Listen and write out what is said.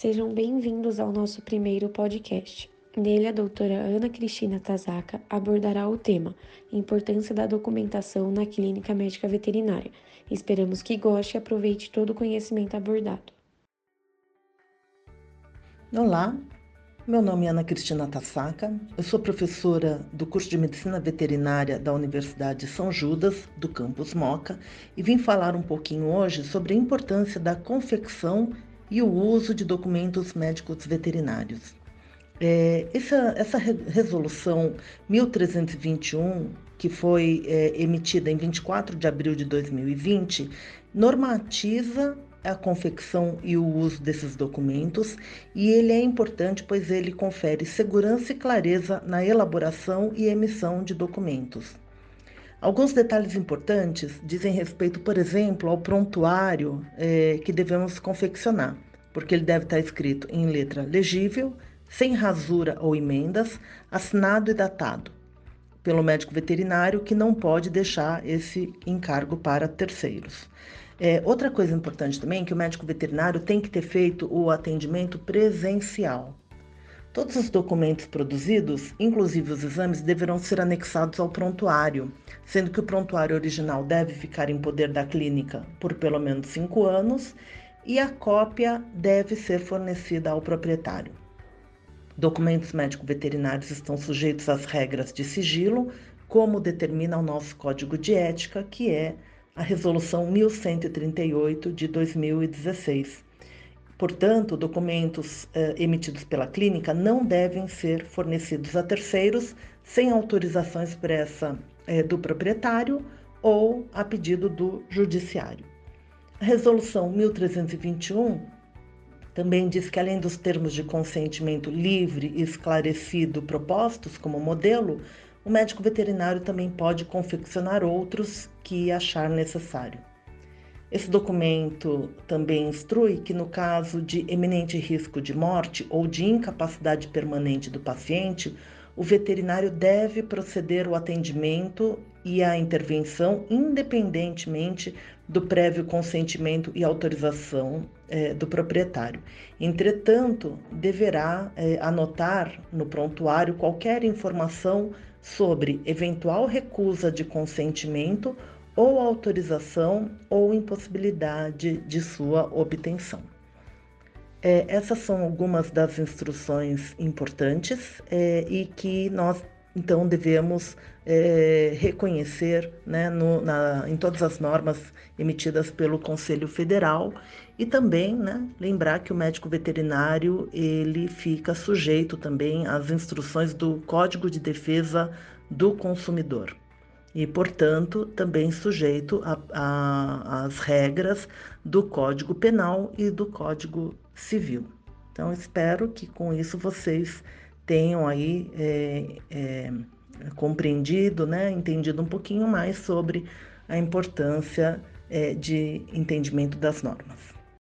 Sejam bem-vindos ao nosso primeiro podcast. Nele, a doutora Ana Cristina Tazaka abordará o tema Importância da documentação na clínica médica veterinária. Esperamos que goste e aproveite todo o conhecimento abordado. Olá, meu nome é Ana Cristina Tassaca, eu sou professora do curso de Medicina Veterinária da Universidade São Judas, do campus Moca, e vim falar um pouquinho hoje sobre a importância da confecção e o uso de documentos médicos veterinários. É, essa, essa resolução 1321, que foi é, emitida em 24 de abril de 2020, normatiza a confecção e o uso desses documentos, e ele é importante pois ele confere segurança e clareza na elaboração e emissão de documentos. Alguns detalhes importantes dizem respeito, por exemplo, ao prontuário é, que devemos confeccionar, porque ele deve estar escrito em letra legível, sem rasura ou emendas, assinado e datado pelo médico veterinário que não pode deixar esse encargo para terceiros. É, outra coisa importante também é que o médico veterinário tem que ter feito o atendimento presencial. Todos os documentos produzidos, inclusive os exames, deverão ser anexados ao prontuário, sendo que o prontuário original deve ficar em poder da clínica por pelo menos cinco anos e a cópia deve ser fornecida ao proprietário. Documentos médico-veterinários estão sujeitos às regras de sigilo, como determina o nosso Código de Ética, que é a Resolução 1138 de 2016. Portanto, documentos eh, emitidos pela clínica não devem ser fornecidos a terceiros sem autorização expressa eh, do proprietário ou a pedido do judiciário. A Resolução 1321 também diz que, além dos termos de consentimento livre e esclarecido propostos como modelo, o médico veterinário também pode confeccionar outros que achar necessário. Esse documento também instrui que, no caso de eminente risco de morte ou de incapacidade permanente do paciente, o veterinário deve proceder ao atendimento e à intervenção independentemente do prévio consentimento e autorização eh, do proprietário. Entretanto, deverá eh, anotar no prontuário qualquer informação sobre eventual recusa de consentimento ou autorização ou impossibilidade de sua obtenção. É, essas são algumas das instruções importantes é, e que nós então devemos é, reconhecer né, no, na, em todas as normas emitidas pelo Conselho Federal e também né, lembrar que o médico veterinário ele fica sujeito também às instruções do Código de Defesa do Consumidor e, portanto, também sujeito às regras do Código Penal e do Código Civil. Então, espero que com isso vocês tenham aí é, é, compreendido, né, entendido um pouquinho mais sobre a importância é, de entendimento das normas.